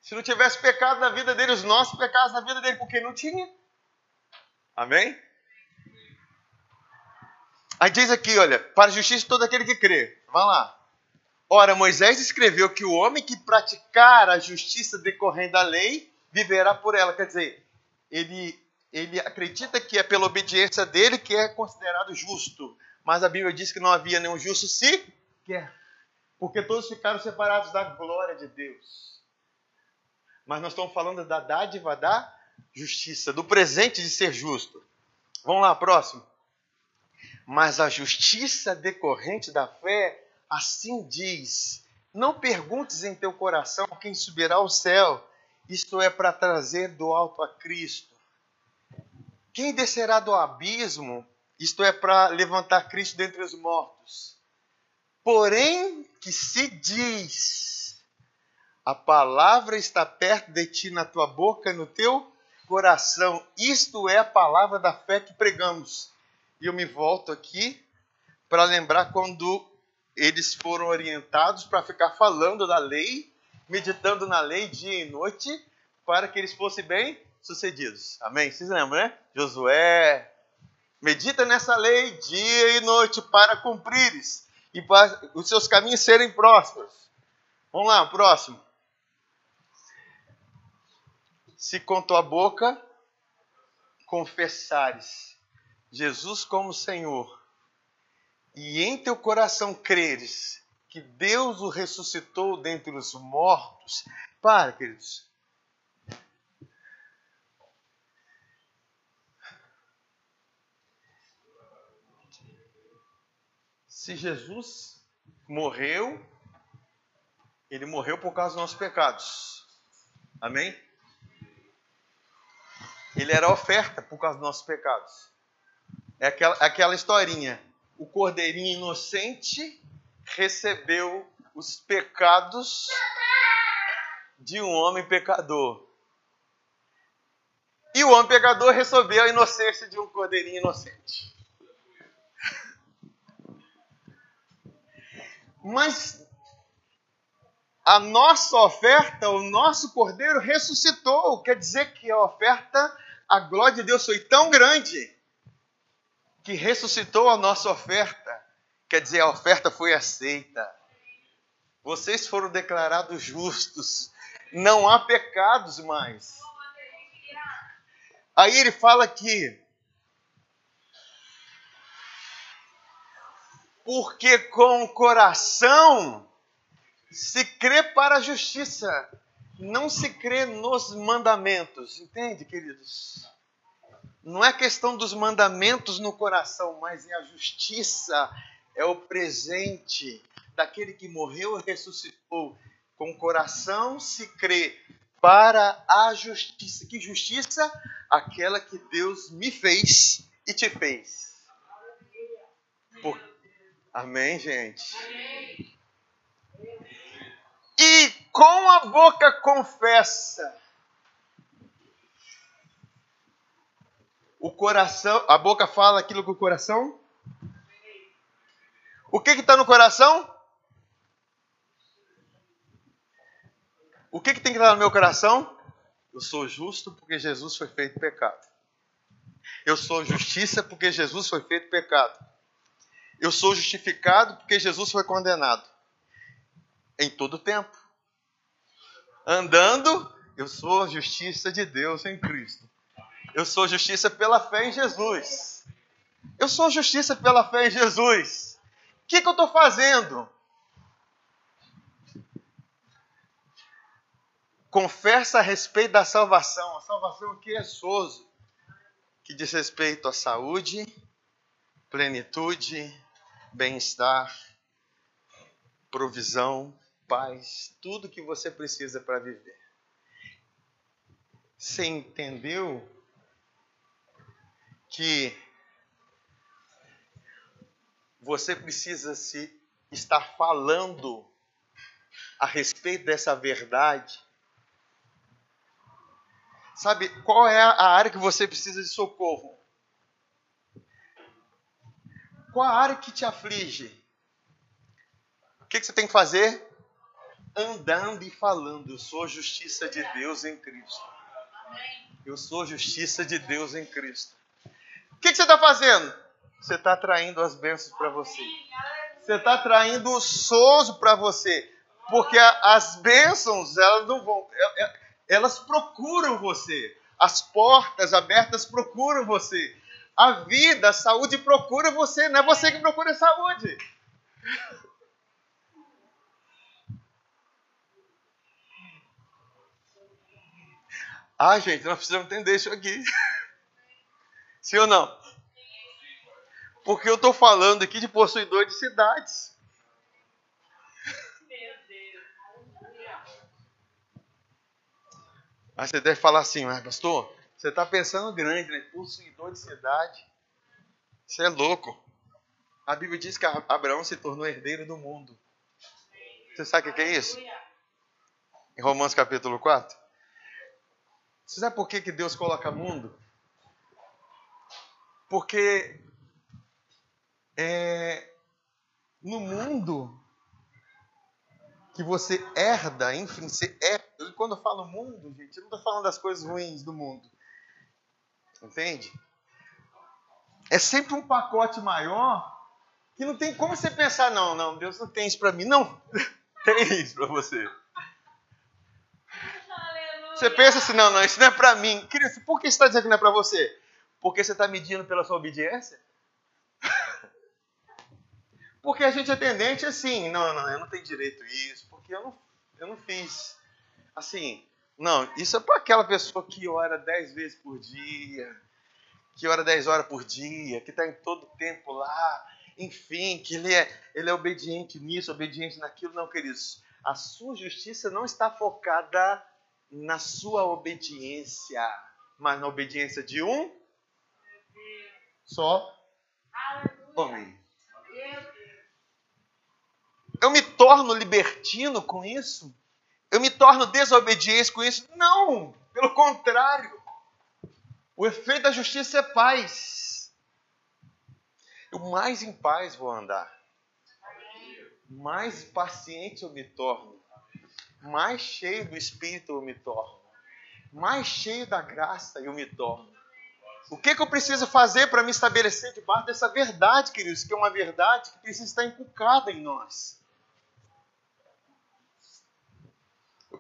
Se não tivesse pecado na vida dele, os nossos pecados na vida dele, porque não tinha. Amém? Aí diz aqui, olha, para a justiça todo aquele que crê. Vai lá. Ora, Moisés escreveu que o homem que praticar a justiça decorrente da lei viverá por ela. Quer dizer, ele, ele acredita que é pela obediência dele que é considerado justo. Mas a Bíblia diz que não havia nenhum justo sequer. Porque todos ficaram separados da glória de Deus. Mas nós estamos falando da dádiva da justiça, do presente de ser justo. Vamos lá, próximo. Mas a justiça decorrente da fé, assim diz: Não perguntes em teu coração quem subirá ao céu, isto é para trazer do alto a Cristo. Quem descerá do abismo, isto é para levantar Cristo dentre os mortos. Porém, que se diz: A palavra está perto de ti, na tua boca e no teu coração. Isto é a palavra da fé que pregamos. E eu me volto aqui para lembrar quando eles foram orientados para ficar falando da lei, meditando na lei dia e noite, para que eles fossem bem sucedidos. Amém? Vocês lembram, né? Josué, medita nessa lei dia e noite para cumprires e para os seus caminhos serem prósperos. Vamos lá, próximo. Se com tua boca confessares Jesus como Senhor e em teu coração creres que Deus o ressuscitou dentre os mortos, para, queridos. Se Jesus morreu, ele morreu por causa dos nossos pecados. Amém? Ele era oferta por causa dos nossos pecados. É aquela, aquela historinha. O cordeirinho inocente recebeu os pecados de um homem pecador. E o homem pecador recebeu a inocência de um cordeirinho inocente. Mas a nossa oferta, o nosso cordeiro ressuscitou. Quer dizer que a oferta a glória de Deus foi tão grande que ressuscitou a nossa oferta. Quer dizer, a oferta foi aceita. Vocês foram declarados justos. Não há pecados mais. Aí ele fala aqui. Porque com o coração se crê para a justiça não se crê nos mandamentos, entende, queridos? Não é questão dos mandamentos no coração, mas é a justiça, é o presente daquele que morreu e ressuscitou. Com o coração se crê para a justiça. Que justiça? Aquela que Deus me fez e te fez. Por... Amém, gente? Amém. E com a boca confessa. O coração, a boca fala aquilo que o coração. O que está no coração? O que, que tem que estar no meu coração? Eu sou justo porque Jesus foi feito pecado. Eu sou justiça porque Jesus foi feito pecado. Eu sou justificado porque Jesus foi condenado. Em todo tempo andando, eu sou a justiça de Deus em Cristo. Eu sou justiça pela fé em Jesus. Eu sou justiça pela fé em Jesus. O que, que eu estou fazendo? Confessa a respeito da salvação. A salvação que é soso, que diz respeito à saúde, plenitude, bem-estar, provisão, paz, tudo que você precisa para viver. Você entendeu que você precisa se estar falando a respeito dessa verdade? Sabe qual é a área que você precisa de socorro? Qual a área que te aflige? O que, que você tem que fazer? Andando e falando. Eu sou justiça de Deus em Cristo. Eu sou justiça de Deus em Cristo. O que, que você está fazendo? Você está atraindo as bênçãos para você. Você está atraindo o sozo para você. Porque as bênçãos, elas não vão. É, é, elas procuram você. As portas abertas procuram você. A vida, a saúde procura você, não é você que procura a saúde. Ah, gente, nós precisamos entender isso aqui. Sim ou não? Porque eu estou falando aqui de possuidor de cidades. Aí você deve falar assim, mas pastor, você está pensando grande, né? Possuidor de cidade. Você é louco. A Bíblia diz que Abraão se tornou herdeiro do mundo. Você sabe o que é isso? Em Romanos capítulo 4. Você sabe por que, que Deus coloca mundo? Porque é, no mundo que você herda, enfim, você herda. Quando eu falo mundo, gente, eu não estou falando das coisas ruins do mundo. Entende? É sempre um pacote maior que não tem como você pensar, não, não, Deus não tem isso para mim. Não, *laughs* tem isso para você. Você pensa assim, não, não, isso não é para mim. Querido, por que você está dizendo que não é para você? Porque você está medindo pela sua obediência? *laughs* Porque a gente é tendente assim, não, não, eu não tenho direito a isso, porque eu não, eu não fiz. Assim, não, isso é para aquela pessoa que ora dez vezes por dia, que ora dez horas por dia, que está em todo tempo lá, enfim, que ele é, ele é obediente nisso, obediente naquilo. Não, queridos, a sua justiça não está focada na sua obediência, mas na obediência de um só homem eu me torno libertino com isso? Eu me torno desobediente com isso? Não, pelo contrário. O efeito da justiça é paz. Eu mais em paz vou andar. Mais paciente eu me torno. Mais cheio do Espírito eu me torno. Mais cheio da graça eu me torno. O que, que eu preciso fazer para me estabelecer debaixo dessa verdade, queridos? Que é uma verdade que precisa estar inculcada em nós.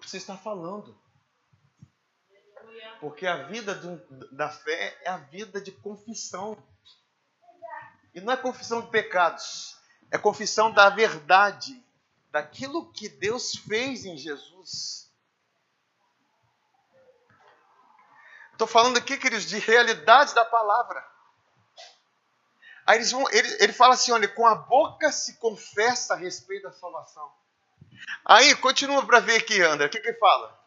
Preciso estar falando. Porque a vida do, da fé é a vida de confissão. E não é confissão de pecados, é confissão da verdade, daquilo que Deus fez em Jesus. Estou falando aqui, queridos, de realidades da palavra. Aí eles vão, ele, ele fala assim: olha, com a boca se confessa a respeito da salvação. Aí, continua para ver aqui, André, o que, que fala?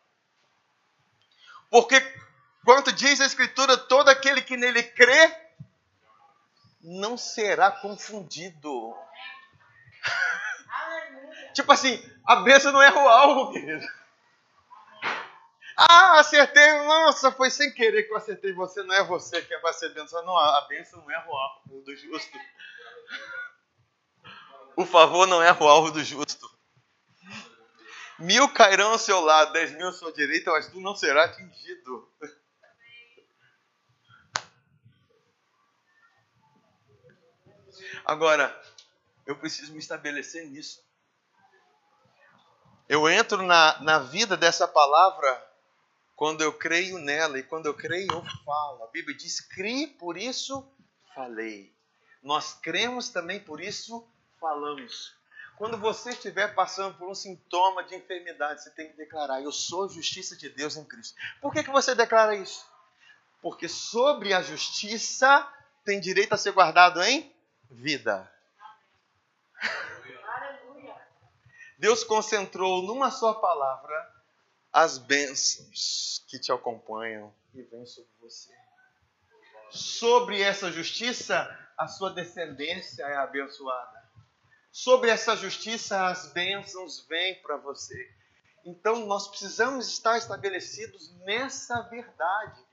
Porque, quanto diz a Escritura, todo aquele que nele crê não será confundido. *laughs* tipo assim, a bênção não erra o alvo, querido. Ah, acertei. Nossa, foi sem querer que eu acertei você. Não é você que vai ser bênção. Não, a bênção não erra o alvo do justo. *laughs* O favor não erra o alvo do justo. Mil cairão ao seu lado, dez mil à sua direita, mas tu não será atingido. Agora, eu preciso me estabelecer nisso. Eu entro na, na vida dessa palavra quando eu creio nela, e quando eu creio, eu falo. A Bíblia diz: crie, por isso falei. Nós cremos também, por isso falamos. Quando você estiver passando por um sintoma de enfermidade, você tem que declarar: Eu sou justiça de Deus em Cristo. Por que, que você declara isso? Porque sobre a justiça tem direito a ser guardado em vida. Deus concentrou numa só palavra as bênçãos que te acompanham e vêm sobre você. Sobre essa justiça, a sua descendência é abençoada sobre essa justiça as bênçãos vêm para você. Então nós precisamos estar estabelecidos nessa verdade.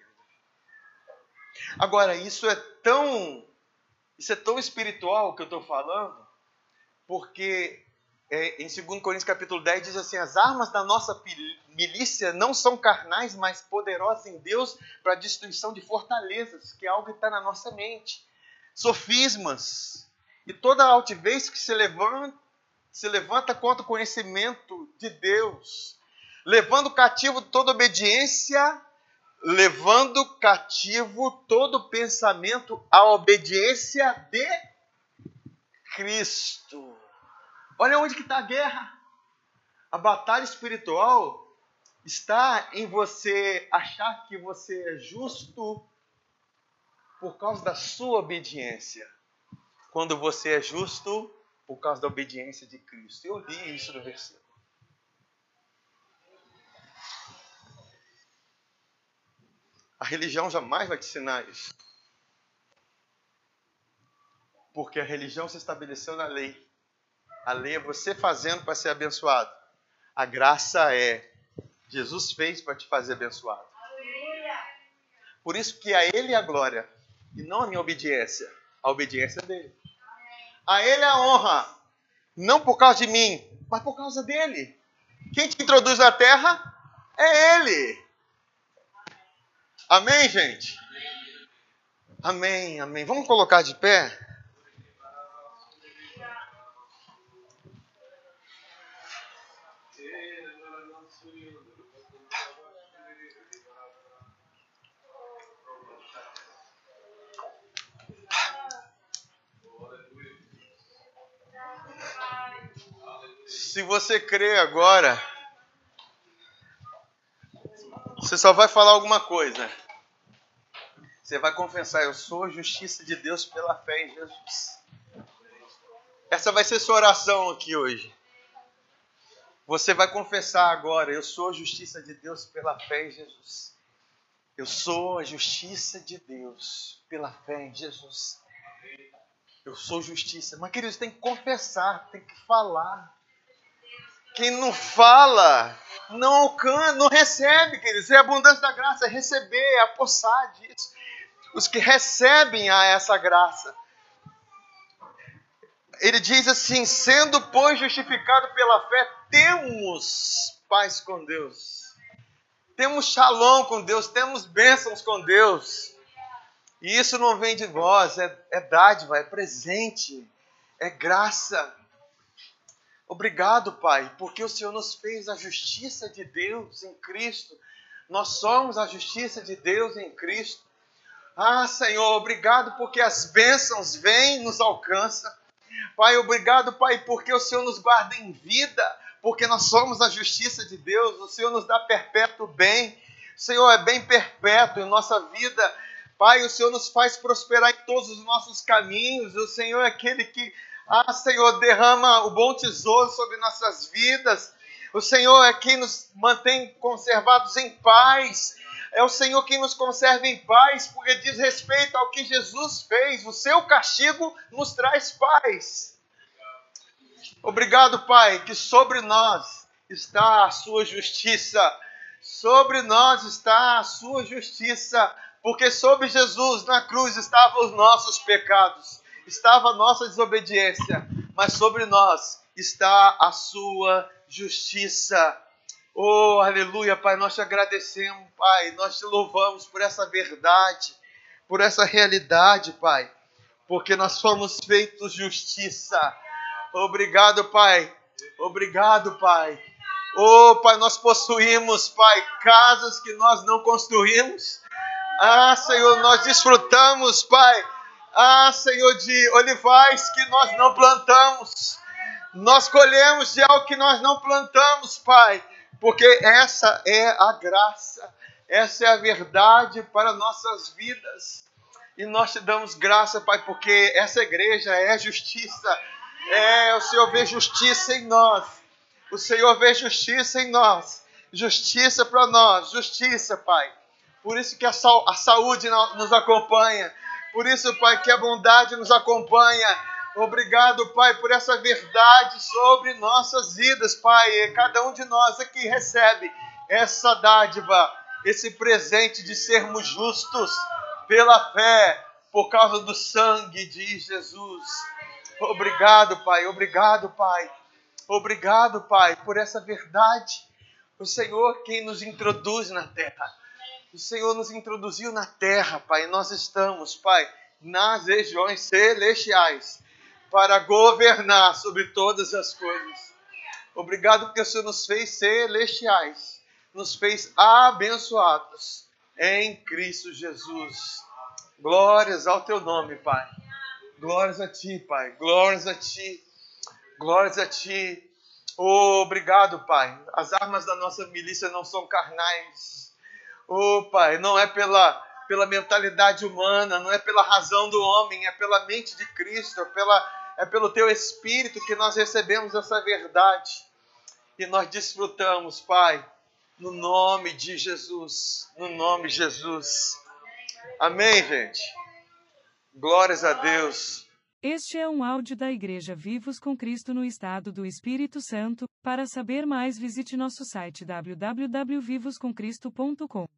Agora, isso é tão Isso é tão espiritual que eu estou falando, porque é, em 2 Coríntios capítulo 10 diz assim: as armas da nossa milícia não são carnais, mas poderosas em Deus para a destruição de fortalezas, que é algo que está na nossa mente. Sofismas e toda altivez que se levanta, se levanta contra o conhecimento de Deus, levando cativo toda obediência, levando cativo todo pensamento à obediência de Cristo. Olha onde que está a guerra. A batalha espiritual está em você achar que você é justo por causa da sua obediência, quando você é justo por causa da obediência de Cristo. Eu li isso no versículo. A religião jamais vai te ensinar isso. Porque a religião se estabeleceu na lei. A lei é você fazendo para ser abençoado. A graça é Jesus fez para te fazer abençoado. Por isso que a Ele a glória e não a minha obediência. A obediência dele. A Ele a honra, não por causa de mim, mas por causa dele. Quem te introduz na terra é Ele. Amém, gente? Amém, amém. Vamos colocar de pé? Se você crê agora, você só vai falar alguma coisa. Você vai confessar: Eu sou a justiça de Deus pela fé em Jesus. Essa vai ser sua oração aqui hoje. Você vai confessar agora: Eu sou a justiça de Deus pela fé em Jesus. Eu sou a justiça de Deus pela fé em Jesus. Eu sou justiça. Mas, queridos, tem que confessar, tem que falar. Quem não fala, não alcança, não recebe, queridos. É a abundância da graça, é receber, é apossar disso. Os que recebem a essa graça. Ele diz assim: sendo, pois, justificado pela fé, temos paz com Deus. Temos shalom com Deus, temos bênçãos com Deus. E isso não vem de vós, é, é dádiva, é presente, é graça. Obrigado, Pai, porque o Senhor nos fez a justiça de Deus em Cristo. Nós somos a justiça de Deus em Cristo. Ah, Senhor, obrigado porque as bênçãos vêm e nos alcançam. Pai, obrigado, Pai, porque o Senhor nos guarda em vida, porque nós somos a justiça de Deus. O Senhor nos dá perpétuo bem. O Senhor é bem perpétuo em nossa vida. Pai, o Senhor nos faz prosperar em todos os nossos caminhos. O Senhor é aquele que ah, Senhor, derrama o bom tesouro sobre nossas vidas. O Senhor é quem nos mantém conservados em paz. É o Senhor quem nos conserva em paz, porque diz respeito ao que Jesus fez. O seu castigo nos traz paz. Obrigado, Pai, que sobre nós está a sua justiça. Sobre nós está a sua justiça, porque sobre Jesus na cruz estavam os nossos pecados estava a nossa desobediência, mas sobre nós está a sua justiça. Oh, aleluia, Pai, nós te agradecemos, Pai, nós te louvamos por essa verdade, por essa realidade, Pai, porque nós fomos feitos justiça. Obrigado, Pai. Obrigado, Pai. Oh, Pai, nós possuímos, Pai, casas que nós não construímos. Ah, Senhor, nós desfrutamos, Pai, ah, Senhor, de olivais que nós não plantamos. Nós colhemos de algo que nós não plantamos, Pai, porque essa é a graça, essa é a verdade para nossas vidas. E nós te damos graça, Pai, porque essa igreja é justiça. É, o Senhor vê justiça em nós. O Senhor vê justiça em nós. Justiça para nós, justiça, Pai. Por isso que a, saúde nos acompanha por isso, Pai, que a bondade nos acompanha. Obrigado, Pai, por essa verdade sobre nossas vidas, Pai. Cada um de nós aqui recebe essa dádiva, esse presente de sermos justos pela fé, por causa do sangue de Jesus. Obrigado, Pai. Obrigado, Pai. Obrigado, Pai, por essa verdade. O Senhor quem nos introduz na terra. O Senhor nos introduziu na terra, Pai. Nós estamos, Pai, nas regiões celestiais para governar sobre todas as coisas. Obrigado porque o Senhor nos fez celestiais, nos fez abençoados em Cristo Jesus. Glórias ao teu nome, Pai. Glórias a ti, Pai. Glórias a ti. Glórias a ti. Oh, obrigado, Pai. As armas da nossa milícia não são carnais. Oh, Pai, não é pela, pela mentalidade humana, não é pela razão do homem, é pela mente de Cristo, é, pela, é pelo teu Espírito que nós recebemos essa verdade. E nós desfrutamos, Pai, no nome de Jesus. No nome de Jesus. Amém, gente? Glórias a Deus. Este é um áudio da Igreja Vivos com Cristo no Estado do Espírito Santo. Para saber mais, visite nosso site www.vivoscomcristo.com.